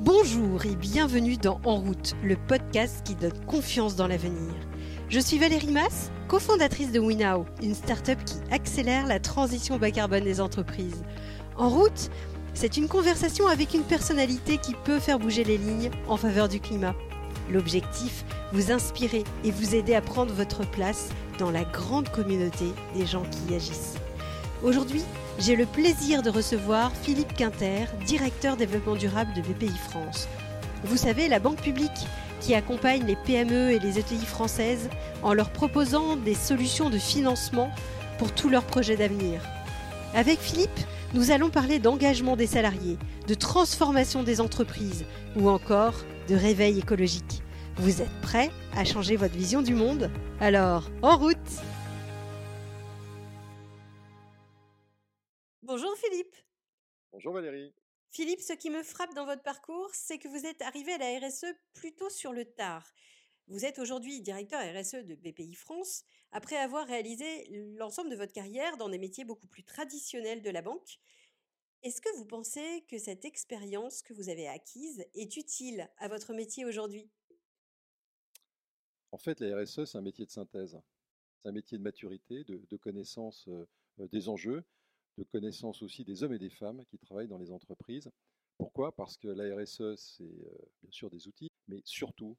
Bonjour et bienvenue dans En route, le podcast qui donne confiance dans l'avenir. Je suis Valérie Mass, cofondatrice de WinNow, une start-up qui accélère la transition bas carbone des entreprises. En route, c'est une conversation avec une personnalité qui peut faire bouger les lignes en faveur du climat. L'objectif, vous inspirer et vous aider à prendre votre place dans la grande communauté des gens qui agissent. Aujourd'hui, j'ai le plaisir de recevoir Philippe Quinter, directeur développement durable de BPI France. Vous savez, la banque publique qui accompagne les PME et les ETI françaises en leur proposant des solutions de financement pour tous leurs projets d'avenir. Avec Philippe, nous allons parler d'engagement des salariés, de transformation des entreprises ou encore de réveil écologique. Vous êtes prêts à changer votre vision du monde? Alors, en route Bonjour Valérie. Philippe, ce qui me frappe dans votre parcours, c'est que vous êtes arrivé à la RSE plutôt sur le tard. Vous êtes aujourd'hui directeur RSE de BPI France, après avoir réalisé l'ensemble de votre carrière dans des métiers beaucoup plus traditionnels de la banque. Est-ce que vous pensez que cette expérience que vous avez acquise est utile à votre métier aujourd'hui? En fait, la RSE, c'est un métier de synthèse. C'est un métier de maturité, de, de connaissance euh, des enjeux, de connaissance aussi des hommes et des femmes qui travaillent dans les entreprises. Pourquoi? Parce que la RSE, c'est euh, bien sûr des outils, mais surtout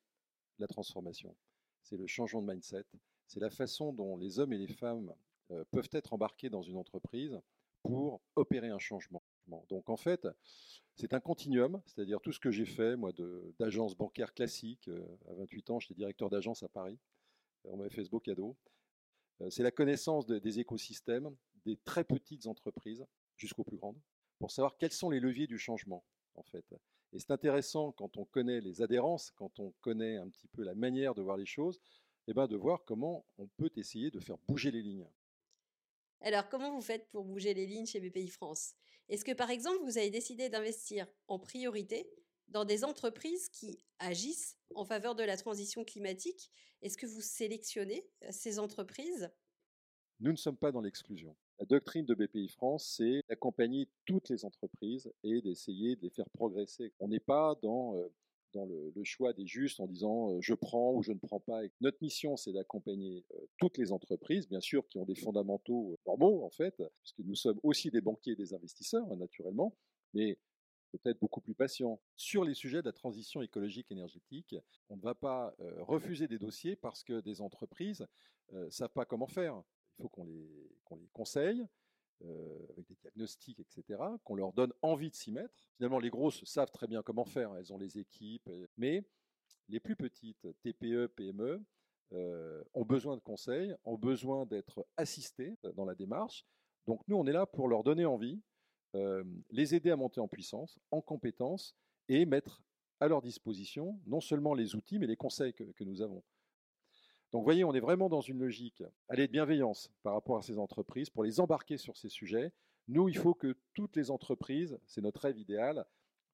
la transformation. C'est le changement de mindset, c'est la façon dont les hommes et les femmes euh, peuvent être embarqués dans une entreprise pour opérer un changement. Donc en fait, c'est un continuum, c'est-à-dire tout ce que j'ai fait, moi, d'agence bancaire classique. Euh, à 28 ans, j'étais directeur d'agence à Paris. On m'avait fait ce beau cadeau. C'est la connaissance des écosystèmes, des très petites entreprises jusqu'aux plus grandes, pour savoir quels sont les leviers du changement, en fait. Et c'est intéressant quand on connaît les adhérences, quand on connaît un petit peu la manière de voir les choses, eh ben de voir comment on peut essayer de faire bouger les lignes. Alors, comment vous faites pour bouger les lignes chez BPI France Est-ce que, par exemple, vous avez décidé d'investir en priorité dans des entreprises qui agissent en faveur de la transition climatique? Est-ce que vous sélectionnez euh, ces entreprises? Nous ne sommes pas dans l'exclusion. La doctrine de BPI France, c'est d'accompagner toutes les entreprises et d'essayer de les faire progresser. On n'est pas dans, euh, le, choix des justes en disant euh, je prends ou je ne prends pas. Notre mission, c'est d'accompagner euh, toutes les entreprises, bien sûr, qui ont des fondamentaux normaux, en fait, puisque nous sommes aussi des banquiers et des investisseurs, hein, naturellement, mais peut-être beaucoup plus patients. Sur les sujets de la transition écologique énergétique, on ne va pas refuser des dossiers parce que des entreprises ne savent pas comment faire il faut qu'on les, les, conseille avec des diagnostics, etc., qu'on leur donne envie de s'y mettre. Finalement, les grosses savent très bien comment faire, elles ont les équipes, mais les plus petites, TPE, PME, ont besoin de conseils, ont besoin d'être assistées dans la démarche. Donc nous, on est là pour leur donner envie, les aider à monter en puissance, en compétences, et mettre à leur disposition non seulement les outils, mais les conseils que nous avons. Donc vous voyez, on est vraiment dans une logique, allez, de bienveillance par rapport à ces entreprises, pour les embarquer sur ces sujets. Nous, il faut que toutes les entreprises, c'est notre rêve idéal,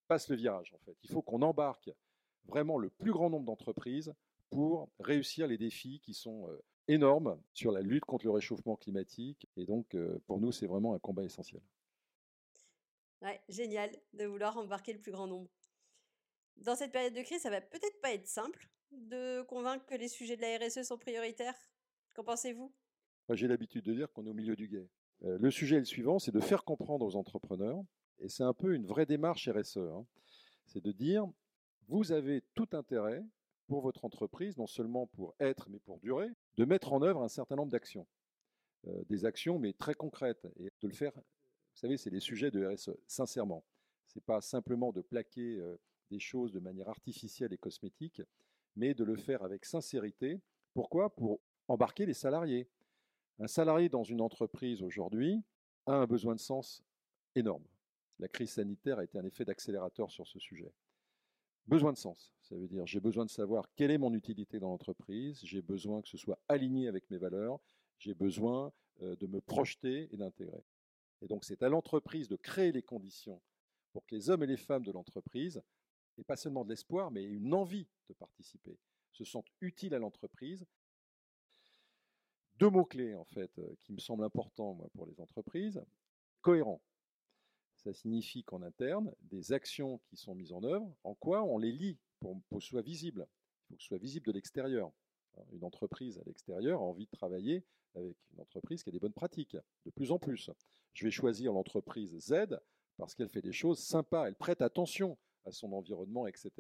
passent le virage en fait. Il faut qu'on embarque vraiment le plus grand nombre d'entreprises pour réussir les défis qui sont euh, énormes sur la lutte contre le réchauffement climatique. Et donc, euh, pour nous, c'est vraiment un combat essentiel. Ouais, génial de vouloir embarquer le plus grand nombre. Dans cette période de crise, ça va peut-être pas être simple de convaincre que les sujets de la RSE sont prioritaires? Qu'en pensez-vous? J'ai l'habitude de dire qu'on est au milieu du guet. Euh, le sujet est le suivant, c'est de faire comprendre aux entrepreneurs, et c'est un peu une vraie démarche RSE, hein, c'est de dire, vous avez tout intérêt pour votre entreprise, non seulement pour être, mais pour durer, de mettre en œuvre un certain nombre d'actions. Euh, des actions, mais très concrètes, et de le faire, vous savez, c'est les sujets de RSE, sincèrement. Ce n'est pas simplement de plaquer euh, des choses de manière artificielle et cosmétique, mais de le faire avec sincérité. Pourquoi? Pour embarquer les salariés. Un salarié dans une entreprise aujourd'hui a un besoin de sens énorme. La crise sanitaire a été un effet d'accélérateur sur ce sujet. Besoin de sens, ça veut dire j'ai besoin de savoir quelle est mon utilité dans l'entreprise, j'ai besoin que ce soit aligné avec mes valeurs, j'ai besoin euh, de me projeter et d'intégrer. Et donc c'est à l'entreprise de créer les conditions pour que les hommes et les femmes de l'entreprise et pas seulement de l'espoir, mais une envie de participer, se sentent utiles à l'entreprise. Deux mots-clés, en fait, euh, qui me semblent importants pour les entreprises. Cohérent. Ça signifie qu'en interne, des actions qui sont mises en œuvre, en quoi on les lit pour, pour que ce soit visible? Il faut que ce soit visible de l'extérieur. Hein, une entreprise à l'extérieur a envie de travailler avec une entreprise qui a des bonnes pratiques, de plus en plus. Je vais choisir l'entreprise Z parce qu'elle fait des choses sympas, elle prête attention à son environnement, etc.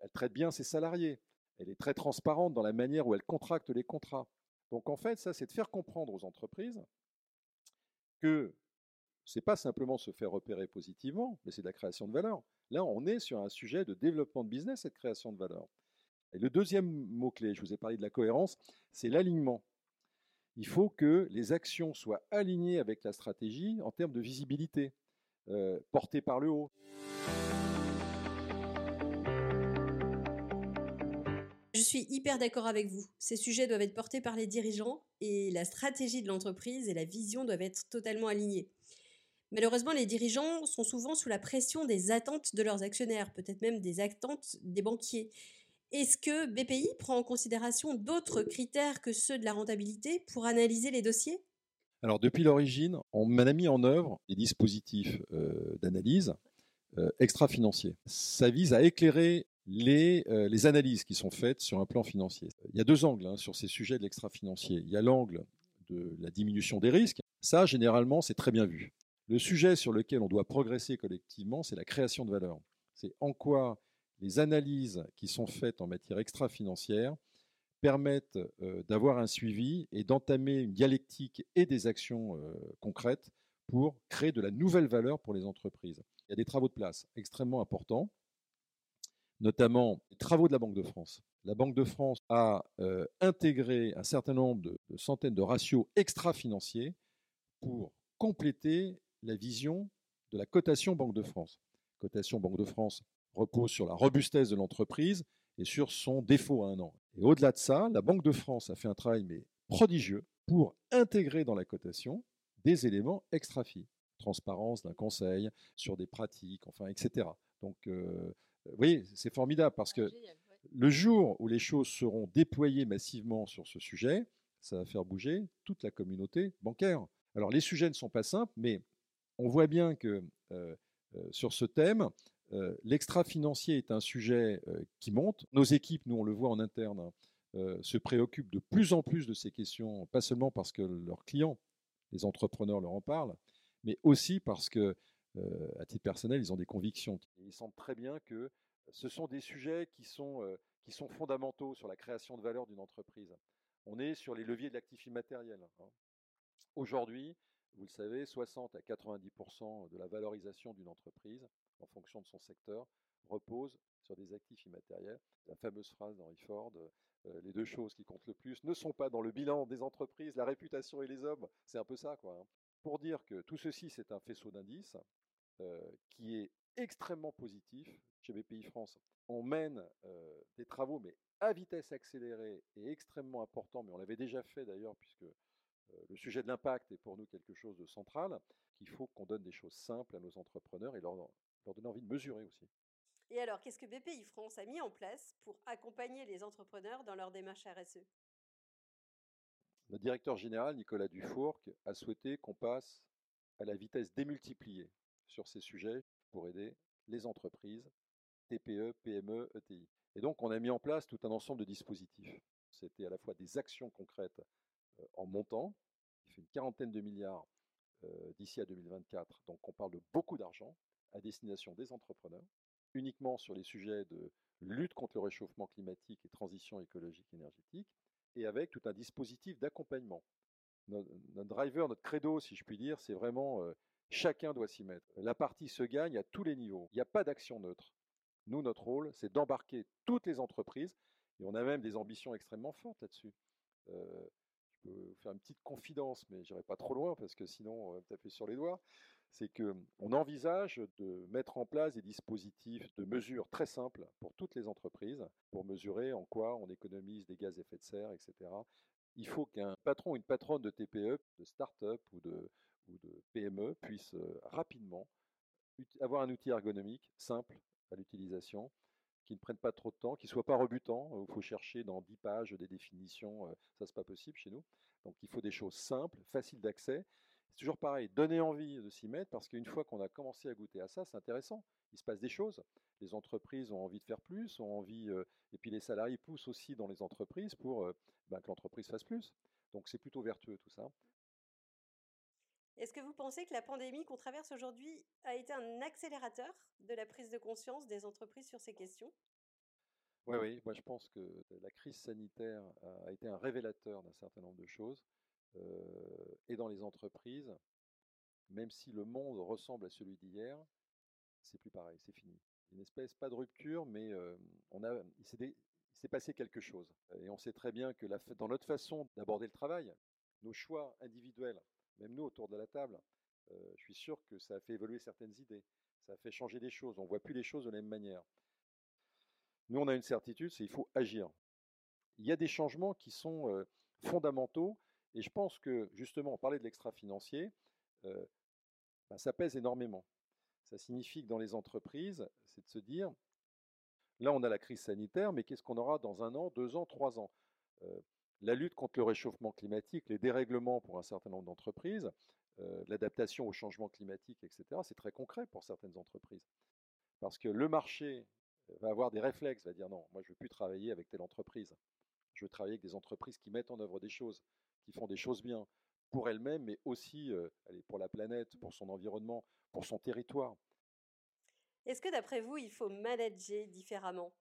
Elle traite bien ses salariés, elle est très transparente dans la manière où elle contracte les contrats. Donc en fait, ça, c'est de faire comprendre aux entreprises que ce n'est pas simplement se faire repérer positivement, mais c'est de la création de valeur. Là, on est sur un sujet de développement de business et de création de valeur. Et le deuxième mot-clé, je vous ai parlé de la cohérence, c'est l'alignement. Il faut que les actions soient alignées avec la stratégie en termes de visibilité, euh, portée par le haut. Suis hyper d'accord avec vous. Ces sujets doivent être portés par les dirigeants et la stratégie de l'entreprise et la vision doivent être totalement alignées. Malheureusement, les dirigeants sont souvent sous la pression des attentes de leurs actionnaires, peut-être même des attentes des banquiers. Est-ce que BPI prend en considération d'autres critères que ceux de la rentabilité pour analyser les dossiers? Alors depuis l'origine, on a mis en œuvre des dispositifs euh, d'analyse euh, extra-financiers. Ça vise à éclairer les, euh, les, analyses qui sont faites sur un plan financier. Il y a deux angles hein, sur ces sujets de l'extra-financier. Il y a l'angle de la diminution des risques. Ça, généralement, c'est très bien vu. Le sujet sur lequel on doit progresser collectivement, c'est la création de valeur. C'est en quoi les analyses qui sont faites en matière extra-financière permettent euh, d'avoir un suivi et d'entamer une dialectique et des actions euh, concrètes pour créer de la nouvelle valeur pour les entreprises. Il y a des travaux de place extrêmement importants, notamment les travaux de la Banque de France. La Banque de France a euh, intégré un certain nombre de, centaines de ratios extra-financiers pour compléter la vision de la cotation Banque de France. Cotation Banque de France repose sur la robustesse de l'entreprise et sur son défaut à un an. Et au-delà de ça, la Banque de France a fait un travail mais prodigieux pour intégrer dans la cotation des éléments extra-FI, transparence d'un conseil sur des pratiques, enfin, etc. Donc, euh, vous voyez, c'est formidable parce que le jour où les choses seront déployées massivement sur ce sujet, ça va faire bouger toute la communauté bancaire. Alors, les sujets ne sont pas simples, mais on voit bien que euh, euh, sur ce thème, euh, l'extra-financier est un sujet qui monte. Nos équipes, nous on le voit en interne, hein, se préoccupent de plus en plus de ces questions, pas seulement parce que leurs clients, les entrepreneurs leur en parlent, mais aussi parce que, à titre personnel, ils ont des convictions. Ils sentent très bien que ce sont des sujets qui sont, qui sont fondamentaux sur la création de valeur d'une entreprise. On est sur les leviers de l'actif immatériel. Hein. Aujourd'hui, vous le savez, 60 à 90% de la valorisation d'une entreprise, en fonction de son secteur, repose sur des actifs immatériels. La fameuse phrase d'Henry Ford, euh, les deux choses qui comptent le plus ne sont pas dans le bilan des entreprises, la réputation et les hommes. C'est un peu ça, quoi. Hein. Pour dire que tout ceci, c'est un faisceau d'indices euh, qui est extrêmement positif chez BPI France. On mène euh, des travaux, mais à vitesse accélérée et extrêmement important, mais on l'avait déjà fait d'ailleurs, puisque euh, le sujet de l'impact est pour nous quelque chose de central, qu'il faut qu'on donne des choses simples à nos entrepreneurs et leur, leur donner envie de mesurer aussi. Et alors, qu'est-ce que BPI France a mis en place pour accompagner les entrepreneurs dans leur démarche RSE Le directeur général, Nicolas Dufourc, a souhaité qu'on passe à la vitesse démultipliée sur ces sujets pour aider les entreprises, TPE, PME, ETI. Et donc, on a mis en place tout un ensemble de dispositifs. C'était à la fois des actions concrètes euh, en montant, qui fait une quarantaine de milliards euh, d'ici à 2024. Donc on parle de beaucoup d'argent à destination des entrepreneurs, uniquement sur les sujets de lutte contre le réchauffement climatique et transition écologique énergétique, et avec tout un dispositif d'accompagnement. Notre, driver, notre credo, si je puis dire, c'est vraiment euh, chacun doit s'y mettre. La partie se gagne à tous les niveaux. Il n'y a pas d'action neutre. Nous, notre rôle, c'est d'embarquer toutes les entreprises, et on a même des ambitions extrêmement fortes là-dessus vous faire une petite confidence, mais je n'irai pas trop loin parce que sinon on va me taper sur les doigts. C'est qu'on envisage de mettre en place des dispositifs de mesure très simples pour toutes les entreprises pour mesurer en quoi on économise des gaz à effet de serre, etc. Il faut qu'un patron ou une patronne de TPE, de start-up ou de, ou de PME puisse euh, rapidement avoir un outil ergonomique simple à l'utilisation qui ne prennent pas trop de temps, qui ne soient pas rebutants. Il faut chercher dans 10 pages des définitions, ça c'est pas possible chez nous. Donc il faut des choses simples, faciles d'accès. c'est toujours pareil, donner envie de s'y mettre parce qu'une fois qu'on a commencé à goûter à ça, c'est intéressant. Il se passe des choses. Les entreprises ont envie de faire plus, ont envie, et puis les salariés poussent aussi dans les entreprises pour ben, que l'entreprise fasse plus. Donc c'est plutôt vertueux tout ça. Est-ce que vous pensez que la pandémie qu'on traverse aujourd'hui a été un accélérateur de la prise de conscience des entreprises sur ces questions? Oui, oui, moi je pense que la crise sanitaire a été un révélateur d'un certain nombre de choses. et dans les entreprises, même si le monde ressemble à celui d'hier, c'est plus pareil, c'est fini. Une espèce, pas de rupture, mais on a, il s'est passé quelque chose. Et on sait très bien que dans notre façon d'aborder le travail, nos choix individuels même nous autour de la table, je suis sûr que ça a fait évoluer certaines idées, ça a fait changer des choses, on ne voit plus les choses de la même manière. Nous, on a une certitude, c'est qu'il faut agir. Il y a des changements qui sont fondamentaux, et je pense que justement, on parlait de l'extra-financier, bah, ça pèse énormément. Ça signifie que dans les entreprises, c'est de se dire, là on a la crise sanitaire, mais qu'est-ce qu'on aura dans un an, deux ans, trois ans? La lutte contre le réchauffement climatique, les dérèglements pour un certain nombre d'entreprises, euh, l'adaptation au changement climatique, etc., c'est très concret pour certaines entreprises. Parce que le marché va avoir des réflexes, va dire non, moi je ne veux plus travailler avec telle entreprise. Je veux travailler avec des entreprises qui mettent en œuvre des choses, qui font des choses bien pour elles-mêmes, mais aussi euh, pour la planète, pour son environnement, pour son territoire. Est-ce que d'après vous, il faut manager différemment?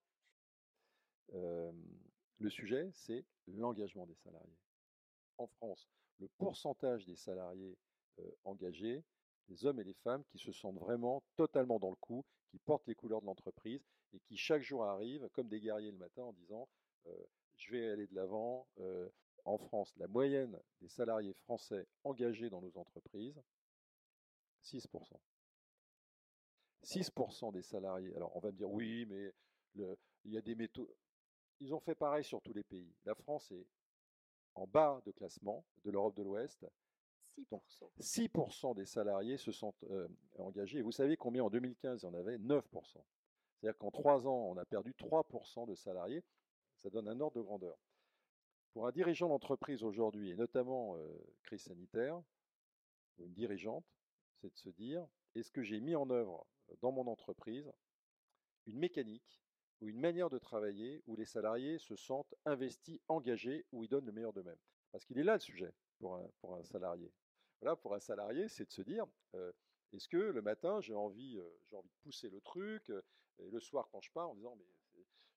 Euh, le sujet, c'est l'engagement des salariés. En France, le pourcentage des salariés engagés, les hommes et les femmes qui se sentent vraiment totalement dans le coup, qui portent les couleurs de l'entreprise et qui chaque jour arrivent comme des guerriers le matin en disant je vais aller de l'avant. en France, la moyenne des salariés français engagés dans nos entreprises, 6%. 6% des salariés. Alors on va me dire oui, mais il y a des méthodes. Ils ont fait pareil sur tous les pays. La France est en bas de classement de l'Europe de l'Ouest. 6%. 6% des salariés se sont euh, engagés. Et vous savez combien en 2015 il y en avait 9%. C'est-à-dire qu'en trois ans, on a perdu 3% de salariés. Ça donne un ordre de grandeur. Pour un dirigeant d'entreprise aujourd'hui, et notamment euh, crise sanitaire, ou une dirigeante, c'est de se dire, est-ce que j'ai mis en œuvre euh, dans mon entreprise une mécanique ou une manière de travailler où les salariés se sentent investis, engagés, où ils donnent le meilleur d'eux-mêmes. Parce qu'il est là le sujet pour un, salarié. Voilà, pour un salarié, c'est de se dire, est-ce que le matin, j'ai envie, envie de pousser le truc, et le soir, quand je pars, en disant,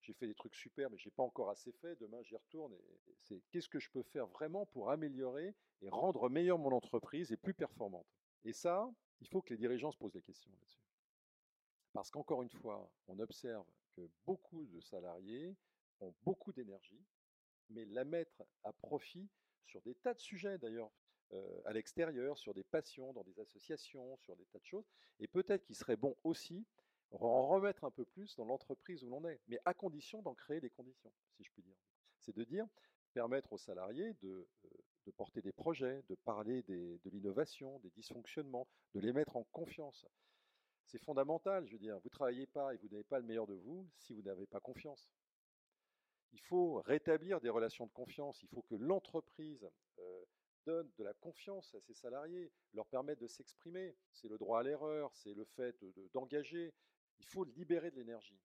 j'ai fait des trucs super, mais j'ai pas encore assez fait, demain j'y retourne. Qu'est-ce que je peux faire vraiment pour améliorer et rendre meilleure mon entreprise et plus performante? Et ça, il faut que les dirigeants se posent des questions là-dessus. Parce qu'encore une fois, on observe beaucoup de salariés ont beaucoup d'énergie, mais la mettre à profit sur des tas de sujets d'ailleurs, à l'extérieur, sur des passions, dans des associations, sur des tas de choses, et peut-être qu'il serait bon aussi en remettre un peu plus dans l'entreprise où l'on est, mais à condition d'en créer des conditions, si je puis dire. C'est de dire, permettre aux salariés de, porter des projets, de parler de l'innovation, des dysfonctionnements, de les mettre en confiance c'est fondamental. Je veux dire, vous ne travaillez pas et vous n'avez pas le meilleur de vous si vous n'avez pas confiance. Il faut rétablir des relations de confiance. Il faut que l'entreprise euh, donne de la confiance à ses salariés, leur permette de s'exprimer. C'est le droit à l'erreur, c'est le fait d'engager. Il faut libérer de l'énergie.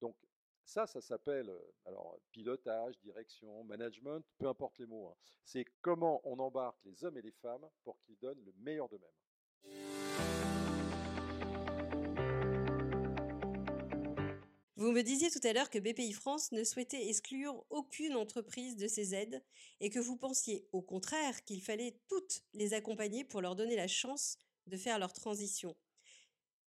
Donc ça, ça s'appelle euh, alors pilotage, direction, management, peu importe les mots. Hein. C'est comment on embarque les hommes et les femmes pour qu'ils donnent le meilleur d'eux-mêmes. Vous me disiez tout à l'heure que BPI France ne souhaitait exclure aucune entreprise de ces aides et que vous pensiez au contraire qu'il fallait toutes les accompagner pour leur donner la chance de faire leur transition.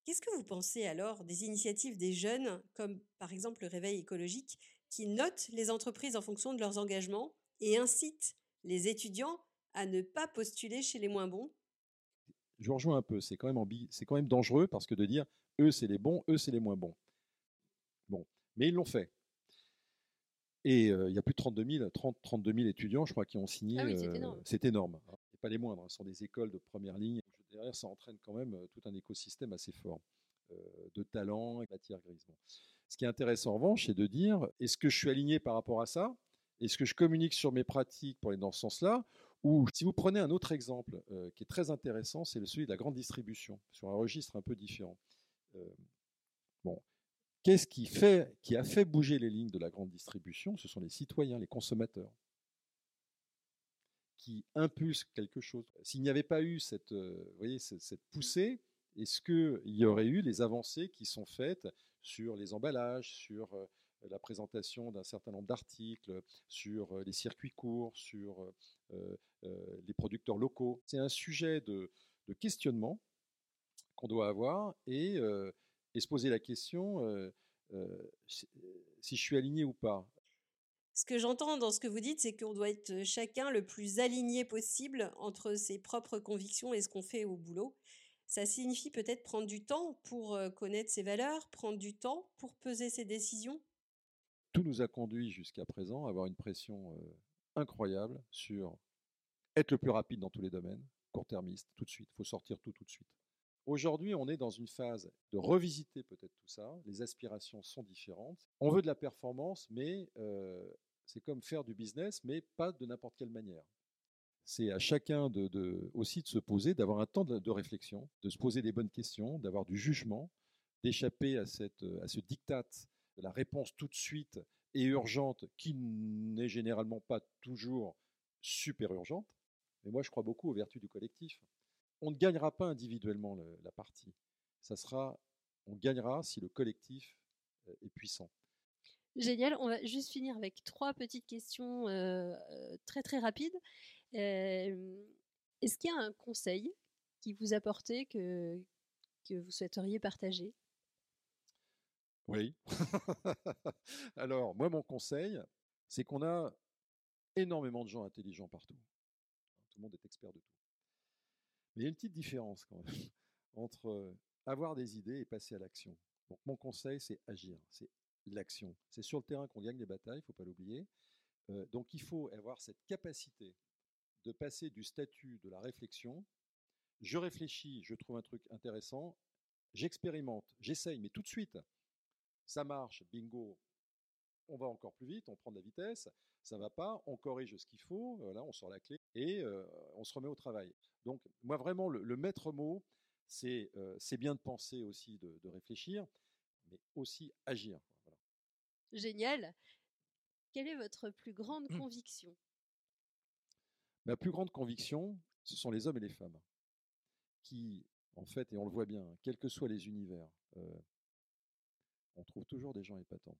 Qu'est-ce que vous pensez alors des initiatives des jeunes, comme par exemple le réveil écologique, qui notent les entreprises en fonction de leurs engagements et incitent les étudiants à ne pas postuler chez les moins bons? Je rejoins un peu, c'est quand, quand même dangereux parce que de dire eux c'est les bons, eux c'est les moins bons. Bon, mais ils l'ont fait. Et euh, il y a plus de 32 000, 30, 32 000 étudiants, je crois, qui ont signé. Ah oui, c'est énorme. c'est énorme. Hein. pas les moindres, hein. ce sont des écoles de première ligne. Derrière, ça entraîne quand même euh, tout un écosystème assez fort euh, de talent et de matière grise. Ce qui est intéressant en revanche, c'est de dire est-ce que je suis aligné par rapport à ça? Est-ce que je communique sur mes pratiques pour aller dans ce sens-là? Ou si vous prenez un autre exemple euh, qui est très intéressant, c'est celui de la grande distribution, sur un registre un peu différent. Euh, bon, qu'est-ce qui, fait, qui a fait bouger les lignes de la grande distribution? Ce sont les citoyens, les consommateurs, qui impulsent quelque chose. S'il n'y avait pas eu cette, euh, voyez, cette poussée, est-ce qu'il y aurait eu les avancées qui sont faites sur les emballages, sur la présentation d'un certain nombre d'articles, sur les circuits courts, sur les producteurs locaux? C'est un sujet de, questionnement qu'on doit avoir et, se poser la question si je suis aligné ou pas. Ce que j'entends dans ce que vous dites, c'est qu'on doit être chacun le plus aligné possible entre ses propres convictions et ce qu'on fait au boulot. Ça signifie peut-être prendre du temps pour connaître ses valeurs, prendre du temps pour peser ses décisions? Tout nous a conduit jusqu'à présent à avoir une pression incroyable sur être le plus rapide dans tous les domaines, court-termiste, tout de suite, il faut sortir tout tout de suite. Aujourd'hui, on est dans une phase de revisiter peut-être tout ça, les aspirations sont différentes, on veut de la performance, mais c'est comme faire du business, mais pas de n'importe quelle manière. C'est à chacun de, aussi de se poser, d'avoir un temps de, réflexion, de se poser des bonnes questions, d'avoir du jugement, d'échapper à, à ce diktat la réponse tout de suite et urgente, qui n'est généralement pas toujours super urgente. Mais moi, je crois beaucoup aux vertus du collectif. On ne gagnera pas individuellement la partie. Ça sera, on gagnera si le collectif euh, est puissant. Génial. On va juste finir avec trois petites questions euh, euh, très très rapides. Est-ce qu'il y a un conseil qui vous a porté que, que vous souhaiteriez partager? Oui. Alors, moi, mon conseil, c'est qu'on a énormément de gens intelligents partout. Tout le monde est expert de tout. Mais il y a une petite différence quand même entre avoir des idées et passer à l'action. Donc, mon conseil, c'est agir, c'est l'action. C'est sur le terrain qu'on gagne les batailles, il ne faut pas l'oublier. donc, il faut avoir cette capacité de passer du statut de la réflexion. Je réfléchis, je trouve un truc intéressant, j'expérimente, j'essaye, mais tout de suite ça marche, bingo, on va encore plus vite, on prend de la vitesse, ça va pas, on corrige ce qu'il faut, voilà, on sort la clé et on se remet au travail. Donc moi vraiment le, maître mot, c'est bien de penser aussi, de, réfléchir, mais aussi agir. Génial. Quelle est votre plus grande mmh. conviction? Ma plus grande conviction, ce sont les hommes et les femmes qui, en fait, et on le voit bien, quels que soient les univers, euh, on trouve toujours des gens épatants.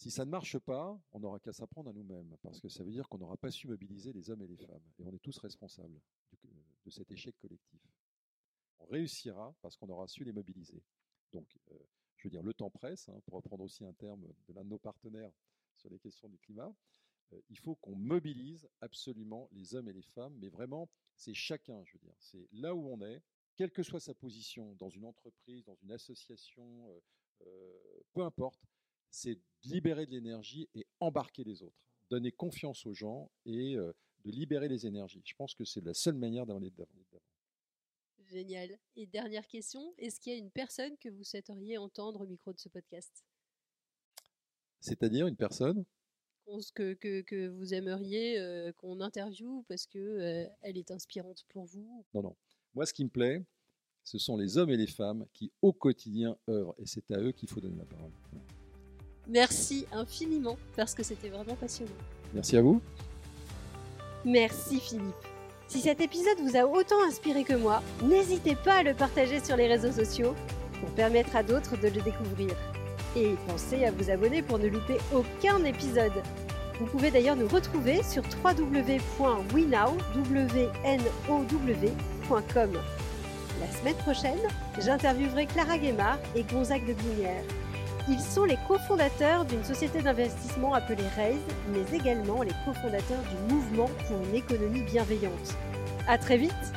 Si ça ne marche pas, on n'aura qu'à s'apprendre à nous-mêmes, parce que ça veut dire qu'on n'aura pas su mobiliser les hommes et les femmes, et on est tous responsables de cet échec collectif. On réussira parce qu'on aura su les mobiliser. Donc, euh, je veux dire, le temps presse, hein, pour reprendre aussi un terme de l'un de nos partenaires sur les questions du climat. Euh, il faut qu'on mobilise absolument les hommes et les femmes, mais vraiment, c'est chacun, je veux dire, c'est là où on est, quelle que soit sa position dans une entreprise, dans une association, euh, peu importe, c'est libérer de l'énergie et embarquer les autres, donner confiance aux gens et euh, de libérer les énergies. Je pense que c'est la seule manière d'aller d'avant. Génial. Et dernière question, est-ce qu'il y a une personne que vous souhaiteriez entendre au micro de ce podcast? C'est-à-dire une personne? Que, que, que, vous aimeriez qu'on interviewe parce qu'elle elle est inspirante pour vous? Non, non. Moi, ce qui me plaît, ce sont les hommes et les femmes qui, au quotidien, œuvrent. Et c'est à eux qu'il faut donner la parole. Merci infiniment, parce que c'était vraiment passionnant. Merci à vous. Merci Philippe. Si cet épisode vous a autant inspiré que moi, n'hésitez pas à le partager sur les réseaux sociaux pour permettre à d'autres de le découvrir. Et pensez à vous abonner pour ne louper aucun épisode. Vous pouvez d'ailleurs nous retrouver sur www.winow.com la semaine prochaine, j'interviewerai Clara Guémard et Gonzague de Binière. Ils sont les cofondateurs d'une société d'investissement appelée Raise, mais également les cofondateurs du mouvement pour une économie bienveillante. À très vite